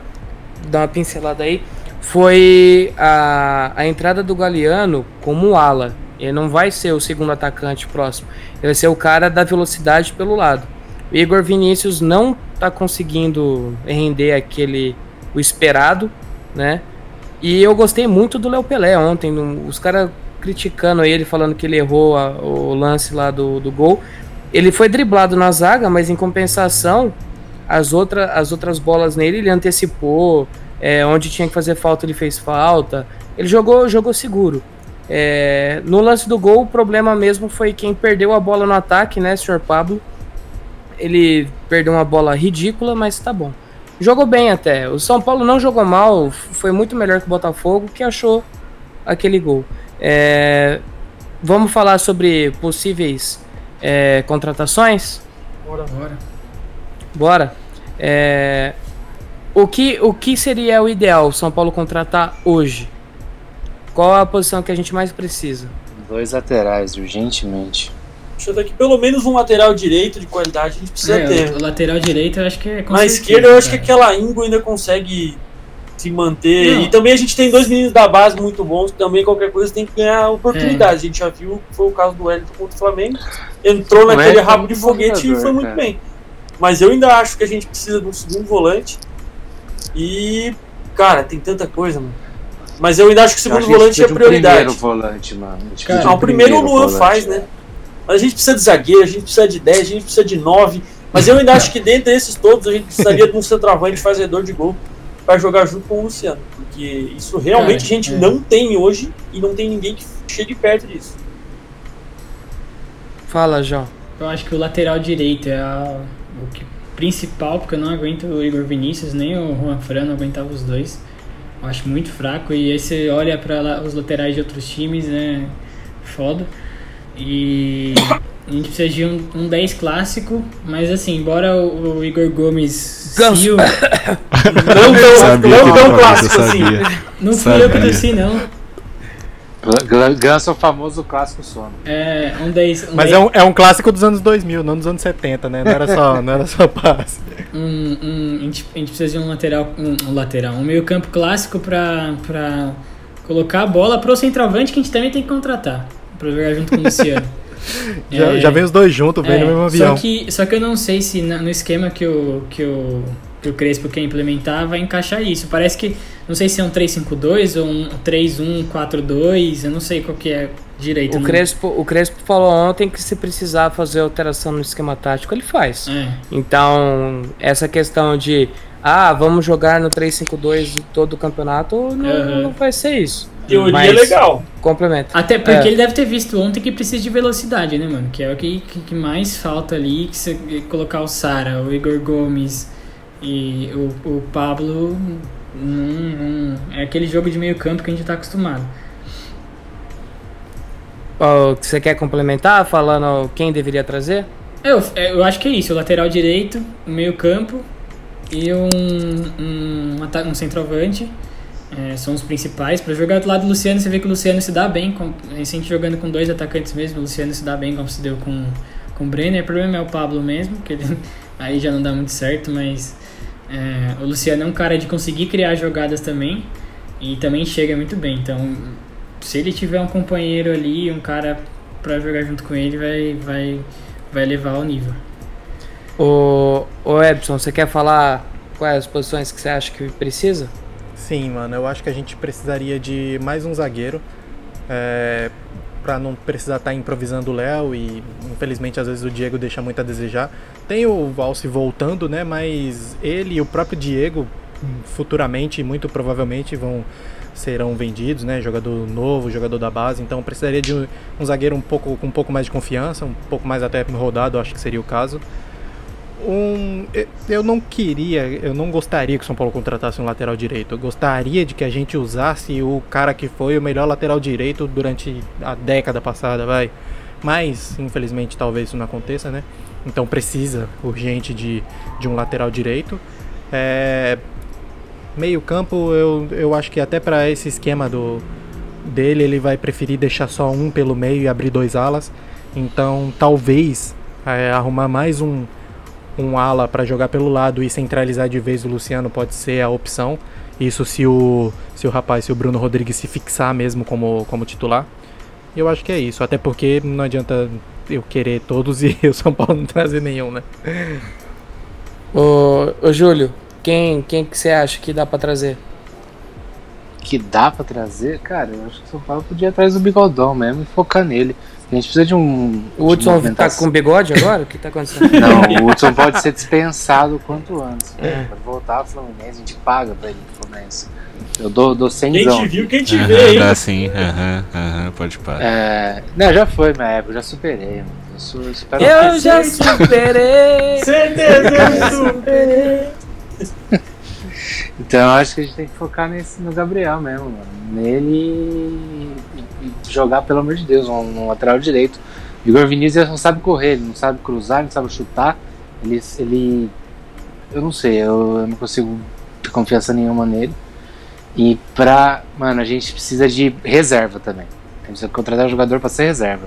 dar uma pincelada aí, foi a, a entrada do Galeano como ala. Ele não vai ser o segundo atacante próximo. Ele vai ser o cara da velocidade pelo lado. Igor Vinícius não tá conseguindo render aquele o esperado, né? E eu gostei muito do Léo Pelé ontem. Os caras criticando ele, falando que ele errou a- o lance lá do, do gol. Ele foi driblado na zaga, mas em compensação, as, outra, as outras bolas nele ele antecipou. é, onde tinha que fazer falta, ele fez falta. Ele jogou, jogou seguro. É, no lance do gol, o problema mesmo foi quem perdeu a bola no ataque, né, senhor Pablo? Ele perdeu uma bola ridícula, mas tá bom. Jogou bem até. O São Paulo não jogou mal, foi muito melhor que o Botafogo, que achou aquele gol. É, vamos falar sobre possíveis é, contratações? Bora. Bora. Bora. É, o, que, o que seria o ideal o São Paulo contratar hoje? Qual a posição que a gente mais precisa? Dois laterais, urgentemente. Deixa eu dar aqui pelo menos um lateral direito de qualidade a gente precisa É, ter. o, lateral direito eu acho que é Na esquerda eu acho que cara. aquela Ingo ainda consegue se manter. Não. E também a gente tem dois meninos da base muito bons, que também qualquer coisa tem que ganhar oportunidade. A gente já viu que foi o caso do Wellington contra o Flamengo. Entrou naquele é rabo de foguete e foi muito cara. bem. Mas eu ainda acho que a gente precisa de um segundo volante. E, cara, tem tanta coisa, mano. Mas eu ainda acho que o segundo que volante é um prioridade. primeiro volante, mano. Cara, Ah, o primeiro o Luan volante. faz, né? Mas a gente precisa de zagueiro, a gente precisa de 10, a gente precisa de 9. Mas eu ainda acho que dentre esses todos a gente precisaria de um centroavante fazedor de gol para jogar junto com o Luciano. Porque isso realmente Cara, a gente é. não tem hoje e não tem ninguém que chegue perto disso. Fala, João. Eu acho que o lateral direito é a- o que, principal, porque eu não aguento o Igor Vinícius, nem o Juan Fran, não aguentava os dois. Eu acho muito fraco. E aí você olha para os laterais de outros times, é foda. E a gente precisa de um, um 10 clássico, mas assim, embora o, o Igor Gomes. Ganso. [coughs] Não tão, Sabia não tão clássico assim. sabia. Não fui eu que Sabia. torci, não. Gan- Ganso é o famoso clássico sono. É um 10. Um Mas 10 é um, é um clássico dos anos 2000, não dos anos 70, né? Não era só, não era só passe. um, um- a, gente, a gente precisa de um lateral, um, um lateral, um meio campo clássico pra, pra colocar a bola pro centroavante que a gente também tem que contratar pra jogar junto com o Luciano. [laughs] Já, É, já vem os dois juntos, vem é, no mesmo avião. Só que, só que eu não sei se na- no esquema que o, que o, que o Crespo quer implementar vai encaixar isso. Parece que, não sei se é um 3-5-2 ou um 3-1-4-2, eu não sei qual que é direito. O não- Crespo, o Crespo falou ontem que se precisar fazer alteração no esquema tático, ele faz. É. Então, essa questão de ah, vamos jogar no 3-5-2 todo o campeonato, não, Aham. não vai ser isso. Teoria Mas- legal. Complementa. Até porque É. ele deve ter visto ontem que precisa de velocidade, né, mano? Que é o que, que, que mais falta ali, que você colocar o Sara, o Igor Gomes e o, o Pablo. Não, não- é aquele jogo de meio campo que a gente tá acostumado. Ó, Você quer complementar falando quem deveria trazer? Eu, eu acho que é isso, o lateral direito, o meio campo e um, um, um centroavante. É, são os principais. Pra jogar do lado do Luciano, você vê que o Luciano se dá bem. Com, a gente jogando com dois atacantes mesmo, o Luciano se dá bem como se deu com, com o Brenner. O problema é o Pablo mesmo, que ele, [laughs] aí já não dá muito certo, mas é, o Luciano é um cara de conseguir criar jogadas também e também chega muito bem. Então, se ele tiver um companheiro ali, um cara pra jogar junto com ele, vai, vai, vai levar o nível. Ô, ô Ebson, você quer falar quais as posições que você acha que precisa? Sim, mano, eu acho que a gente precisaria de mais um zagueiro. É, para não precisar estar improvisando o Léo e infelizmente às vezes o Diego deixa muito a desejar. Tem o Valse voltando, né? Mas ele e o próprio Diego futuramente, muito provavelmente, vão serão vendidos, né? Jogador novo, jogador da base. Então precisaria de um, um zagueiro um pouco com um pouco mais de confiança, um pouco mais até rodado, acho que seria o caso. Um, eu- eu não queria, eu não gostaria que o São Paulo contratasse um lateral direito. Eu gostaria de que a gente usasse o cara que foi o melhor lateral direito durante a década passada, vai. Mas, infelizmente, talvez isso não aconteça, né? Então precisa urgente de, de um lateral direito. É, meio campo, eu, eu acho que até para esse esquema do dele, ele vai preferir deixar só um pelo meio e abrir dois alas. Então, talvez é, arrumar mais um, um ala para jogar pelo lado e centralizar de vez o Luciano pode ser a opção. Isso se o, se o rapaz, se o Bruno Rodrigues se fixar mesmo como, como titular. E eu acho que é isso, até porque não adianta eu querer todos [laughs] e o São Paulo não trazer nenhum, né? Ô, ô Júlio, quem, quem que você acha que dá pra trazer? Que dá pra trazer, cara, eu acho que o São Paulo podia atrás do bigodão mesmo e focar nele. A gente precisa de um. O Hudson tá com bigode agora? O que tá acontecendo? [laughs] Não, o Hudson pode ser dispensado o quanto antes. É. Pode voltar ao Fluminense, a gente paga pra ele pro Fluminense. Eu dou, dou 100 Quem te viu, quem te vê Aham, aí. dá sim, aham, aham, pode parar. É, não, já foi minha época, eu já superei, mano. Eu, sou, eu supero [laughs] Eu já superei! Certeza, eu superei. Então eu acho que a gente tem que focar nesse, no Gabriel mesmo, mano. Nele jogar, pelo amor de Deus, um, um lateral direito. O Igor Vinícius não sabe correr, ele não sabe cruzar, ele não sabe chutar. Ele. ele eu não sei, eu, eu não consigo ter confiança nenhuma nele. E pra. Mano, a gente precisa de reserva também. A gente precisa contratar um jogador pra ser reserva.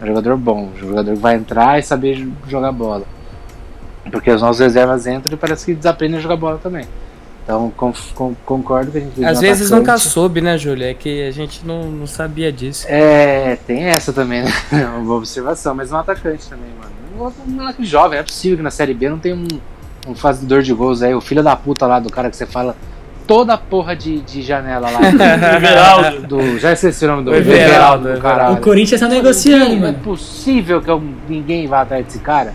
Um jogador bom, um jogador que vai entrar e saber jo- jogar bola. Porque os nossos reservas entram e parece que desaprendem a jogar bola também. Então con- con- concordo que a gente Às vezes atacante. nunca soube, né, Júlio? É que a gente não, não sabia disso. É, tem essa também, né? [laughs] É uma boa observação, mas um atacante também, mano. um moleque jovem, é possível que na Série B não tem um, um fazedor de gols aí, o filho da puta lá do cara que você fala toda a porra de, de janela lá. [laughs] Everaldo. do, já esqueci o nome do Everaldo, do caralho. O Corinthians tá negociando, Não é mano. possível que eu- ninguém vá atrás desse cara.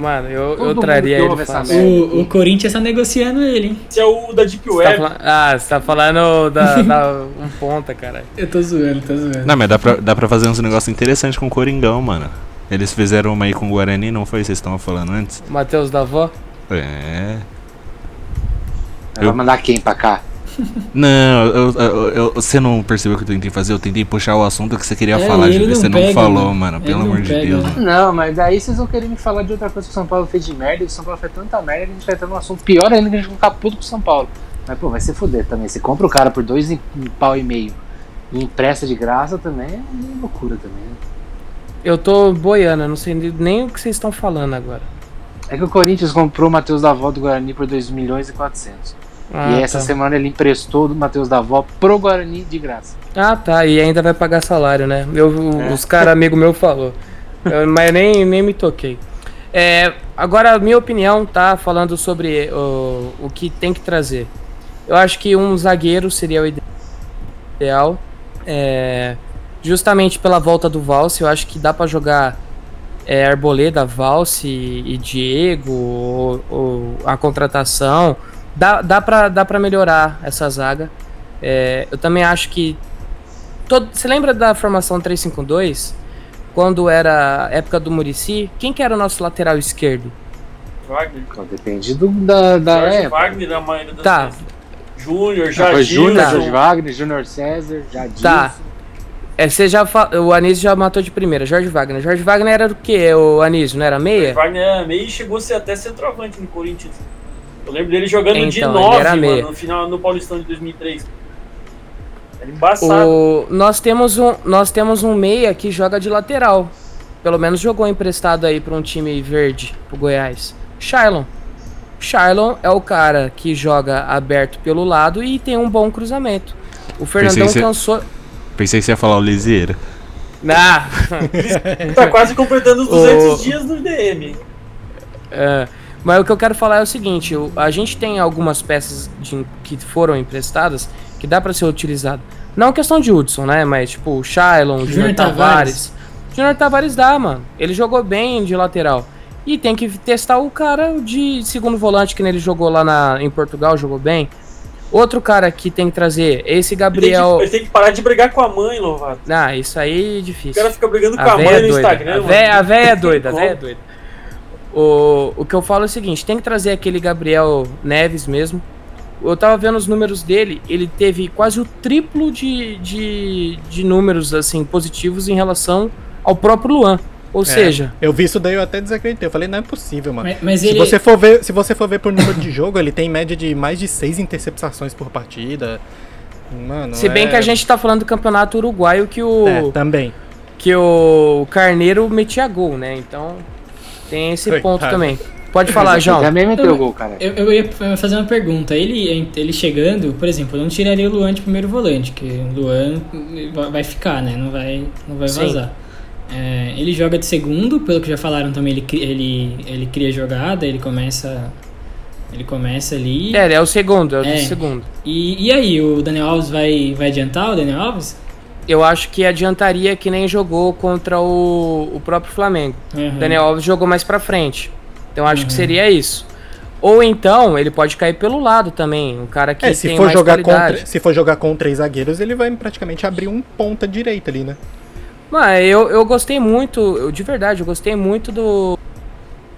Mano, eu, Todo eu traria ele fácil. O, o Corinthians tá negociando ele, hein? Esse é o da Deep Você tá Web. falando- ah, você tá falando da, [laughs] da um ponta, cara. Eu tô zoando, tô zoando. Não, mas dá pra, dá pra fazer uns negócios interessantes com o Coringão, mano. Eles fizeram uma aí com o Guarani, não foi? Vocês estavam falando antes? Matheus da avó? É. Vai Eu- mandar quem pra cá? Não, eu, eu- eu- você não percebeu o que eu tentei fazer? Eu tentei puxar o assunto que você queria É, falar, Júlio. ele Você não não pega, falou, mano. mano. Ele Pelo não amor de pega, Deus, mano. Não, mas daí vocês vão querer me falar de outra coisa que o São Paulo fez de merda e o São Paulo fez tanta merda que a gente vai entrar num assunto pior ainda que a gente vai ficar puto com o São Paulo. Mas, pô, vai se fuder também. Você compra o cara por dois e- um pau e meio e empresta de graça também é loucura também. né? Eu tô boiando, eu não sei nem o que vocês estão falando agora. É que o Corinthians comprou o Matheus Davó do Guarani por 2 milhões e 400. Ah, e essa tá. semana ele emprestou do Matheus Davó pro Guarani de graça. Ah, tá. E ainda vai pagar salário, né? Eu, É. Os caras, amigo meu, falou. Eu- mas nem, nem me toquei. É, agora, a minha opinião, tá? Falando sobre o, o que tem que trazer. Eu acho que um zagueiro seria o ide- ideal. É, justamente pela volta do Valse, eu acho que dá pra jogar é, Arboleda, Valse e Diego, ou, ou a contratação. Dá, dá, pra, dá pra melhorar essa zaga. É, eu também acho que. Todo, você lembra da formação 352? Quando era a época do Murici? Quem que era o nosso lateral esquerdo? Wagner. Depende do, da, da Jorge época. Wagner na maioria das Tá. vezes. Júnior, Ah, Jardim. Júnior, Jorge Wagner, Júnior César, Jadilson. Tá. É, você já fa- o Anísio já matou de primeira, Jorge Wagner. Jorge Wagner era do que, o Anísio? Não era meia? Wagner era meio e chegou a ser até centroavante no Corinthians. Eu lembro dele jogando de Então, ele 9, era meia. mano, no final no Paulistão de 2003. Era embaçado. O, nós, temos um, nós temos um meia que joga de lateral. Pelo menos jogou emprestado aí pra um time verde, pro Goiás. Shailon. Shailon é o cara que joga aberto pelo lado e tem um bom cruzamento. O Fernandão você- cansou. Pensei que você ia falar o Lisieira. Ah! [laughs] Tá quase completando os [laughs] O- 200 dias no DM. É, mas o que eu quero falar é o seguinte: o- a gente tem algumas peças de- que foram emprestadas que dá pra ser utilizado. Não questão de Hudson, né? Mas tipo, o Shailon, o Júnior Júnior Tavares. Tavares. Júnior Tavares dá, mano. Ele jogou bem de lateral. E tem que testar o cara de segundo volante, que ele jogou lá na, em Portugal, jogou bem. Outro cara que tem que trazer, esse Ele tem, que, Gabriel. ele tem que parar de brigar com a mãe, Lovato. Ah, isso aí é O difícil. cara fica brigando com A a, véia mãe é no doida. Instagram, A mano. véia, a véia é doida, a véia é doida. O, o que eu falo é o seguinte, tem que trazer aquele Gabriel Neves mesmo. Eu tava vendo os números dele, ele teve quase o triplo de, de, de números assim positivos em relação ao próprio Luan. Ou É, seja, Eu vi isso daí, eu até desacreditei. Eu falei, não é possível, mano. Mas, mas Se ele. você, for ver, se você for ver por número de jogo, ele tem média de mais de seis interceptações por partida. Mano, se bem é- que a gente tá falando do campeonato uruguaio que o É, também. que o Carneiro metia gol, né? Então tem esse Coitado. ponto também. Pode falar, [laughs] João. Também meteu Eu- gol, cara. Eu, eu ia fazer uma pergunta. Ele, ele chegando, por exemplo, eu não tiraria o Luan de primeiro volante, que o Luan vai- ficar, né? Não vai, não vai vazar. É, ele joga de segundo, pelo que já falaram também, ele, ele, ele cria jogada, ele começa. Ele começa ali. É, ele é o segundo, é o É. segundo. E, e aí, o Daniel Alves vai, vai adiantar o Daniel Alves? Eu acho que adiantaria que nem jogou contra o, o próprio Flamengo. Uhum. Daniel Alves jogou mais pra frente. Então acho que seria isso. Ou então ele pode cair pelo lado também, um cara que É, se tem for, mais jogar qualidade. contra, se for jogar com três zagueiros, ele vai praticamente abrir um ponta direita ali, né? Mas eu, eu gostei muito, eu, de verdade, eu gostei muito do,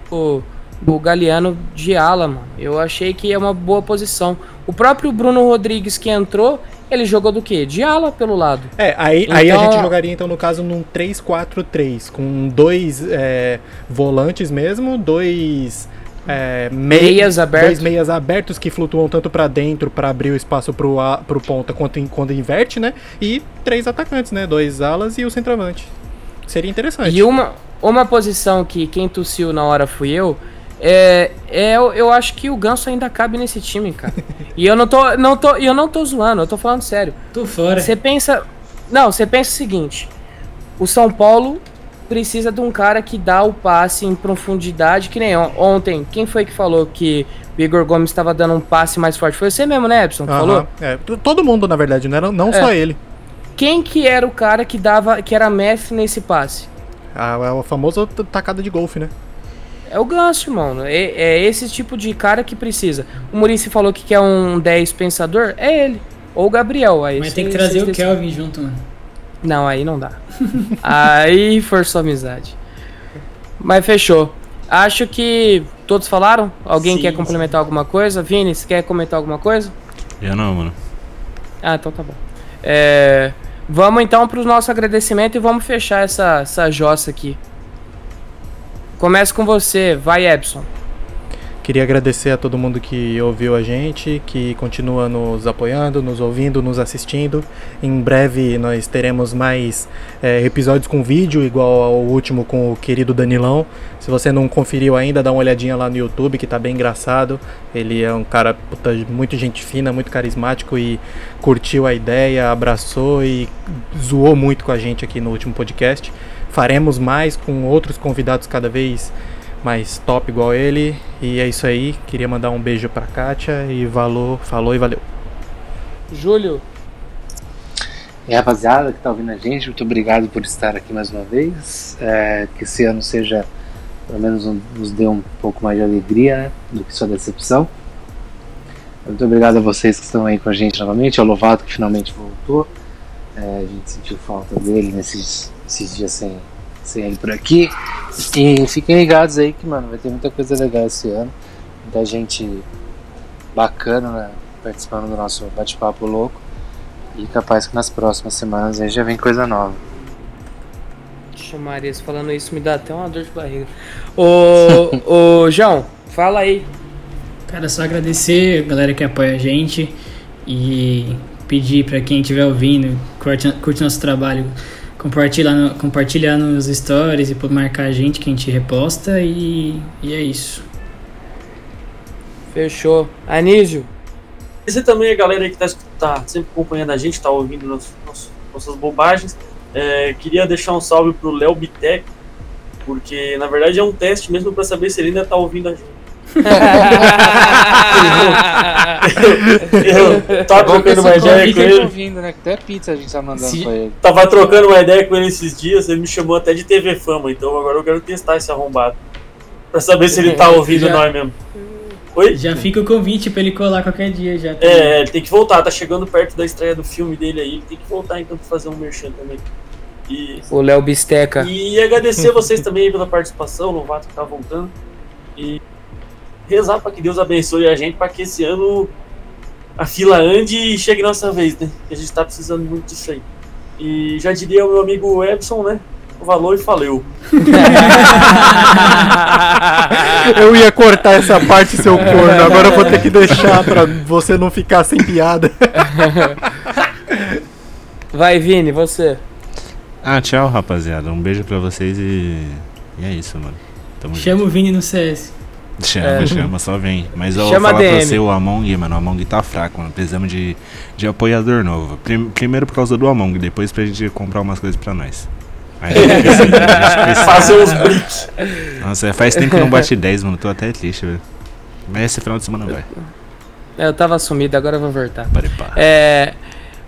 do, do Galeano de ala, mano. Eu achei que é uma boa posição. O próprio Bruno Rodrigues que entrou, ele jogou do quê? De ala pelo lado. É, aí, aí a Então- gente jogaria então no caso num 3-4-3, com dois é, volantes mesmo, dois é, mei- Meias abertos. dois meias abertos que flutuam tanto pra dentro pra abrir o espaço pro, a, pro ponta quanto quando inverte, né? E três atacantes, né? Dois alas e o centroavante. Seria interessante. E uma, uma posição que quem tossiu na hora fui eu. É, é, eu, acho que o Ganso ainda cabe nesse time, cara. [laughs] e eu não tô, não tô, eu não tô zoando, eu tô falando sério. Tô fora. Você pensa, não, você pensa o seguinte: o São Paulo precisa de um cara que dá o passe em profundidade, que nem on- ontem. Quem foi que falou que o Igor Gomes estava dando um passe mais forte? Foi você mesmo, né, Epson? Aham. falou? É, todo mundo, na verdade, não, era, não É. só ele. Quem que era o cara que dava, que era mestre nesse passe? A, a, a famosa tacada de golfe, né? É o Ganso, mano. É, é esse tipo de cara que precisa. O Murici falou que quer um 10 pensador, é ele. Ou o Gabriel. Aí Mas cê- tem que trazer o decidem. Kelvin junto, mano. Não, aí não dá. aí forçou a amizade. Mas fechou. Acho que todos falaram. Alguém Sim, quer sim. complementar alguma coisa? Vini, você quer comentar alguma coisa? Eu não, mano. Ah, então tá bom. É, vamos então pro nosso agradecimento e vamos fechar essa, essa jossa aqui. Começa com você, vai Epson. Queria agradecer a todo mundo que ouviu a gente, que continua nos apoiando, nos ouvindo, nos assistindo. Em breve nós teremos mais é, episódios com vídeo, igual ao último com o querido Danilão. Se você não conferiu ainda, dá uma olhadinha lá no YouTube, que tá bem engraçado. Ele é um cara puta, muito gente fina, muito carismático e curtiu a ideia, abraçou e zoou muito com a gente aqui no último podcast. Faremos mais com outros convidados cada vez mais top igual ele. E é isso aí. Queria mandar um beijo pra Kátia e valor, falou e valeu. Júlio. E rapaziada que tá ouvindo a gente, muito obrigado por estar aqui mais uma vez. É, que esse ano seja, pelo menos, um- nos dê um pouco mais de alegria né, do que só decepção. Muito obrigado a vocês que estão aí com a gente novamente, ao Lovato que finalmente voltou. É, a gente sentiu falta dele nesses, esses dias sem, sem ele por aqui. E fiquem ligados aí que, mano, vai ter muita coisa legal esse ano. Muita gente bacana né, participando do nosso bate-papo louco. E capaz que nas próximas semanas aí já vem coisa nova. Deixa Maria, falando isso me dá até uma dor de barriga. Ô, ô João, fala aí. Cara, só agradecer a galera que apoia a gente e pedir pra quem estiver ouvindo, curte, curte nosso trabalho, compartilhar, no, compartilhar nos stories e marcar a gente que a gente reposta e, e é isso. Fechou. Anísio. Agradecer também a galera aí que tá, escu- tá sempre acompanhando a gente, tá ouvindo nosso, nosso- nossas bobagens. É, queria deixar um salve pro Léo Bitec, porque na verdade é um teste mesmo pra saber se ele ainda tá ouvindo a gente. Eu tava trocando uma ideia com ele. ouvindo, né? Até pizza a gente tá mandando Se- pra ele. Tava trocando uma ideia com ele esses dias, ele me chamou até de TV Fama, então agora eu quero testar esse arrombado. Pra saber se ele tá [laughs] ouvindo Já- nós mesmo. Oi? Já fica o convite pra ele colar qualquer dia já. É, ele tem que voltar, tá chegando perto da estreia do filme dele aí, ele tem que voltar então pra fazer um merchan também. E, O Léo Bisteca. e agradecer vocês também pela participação, o Lovato que tá voltando. E rezar pra que Deus abençoe a gente pra que esse ano a fila ande e chegue nossa vez, né? Que a gente tá precisando muito disso aí. E já diria o meu amigo Epson, né? Valor e faleu. [laughs] Eu ia cortar essa parte, seu corno. Agora eu vou ter que deixar pra você não ficar sem piada. [laughs] Vai, Vini, você. Ah, tchau, rapaziada. Um beijo pra vocês e. E é isso, mano. Tamo junto. Chama o Vini no CS. Chama, É. chama, só vem. Mas eu vou Chama falar pra DM. você, o Among, mano, o Among tá fraco, mano. Precisamos de, de apoiador novo. Prim- primeiro por causa do Among, depois pra gente comprar umas coisas pra nós. Aí, a gente precisa, precisa. [laughs] Fazer uns bricks. Nossa, faz tempo que não bate 10, mano. Tô até triste, velho. Mas esse final de semana vai. É, Eu tava sumido, agora eu vou voltar. Pare pá. É,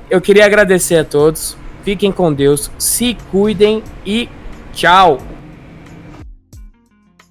eu queria agradecer a todos. Fiquem com Deus, se cuidem e tchau.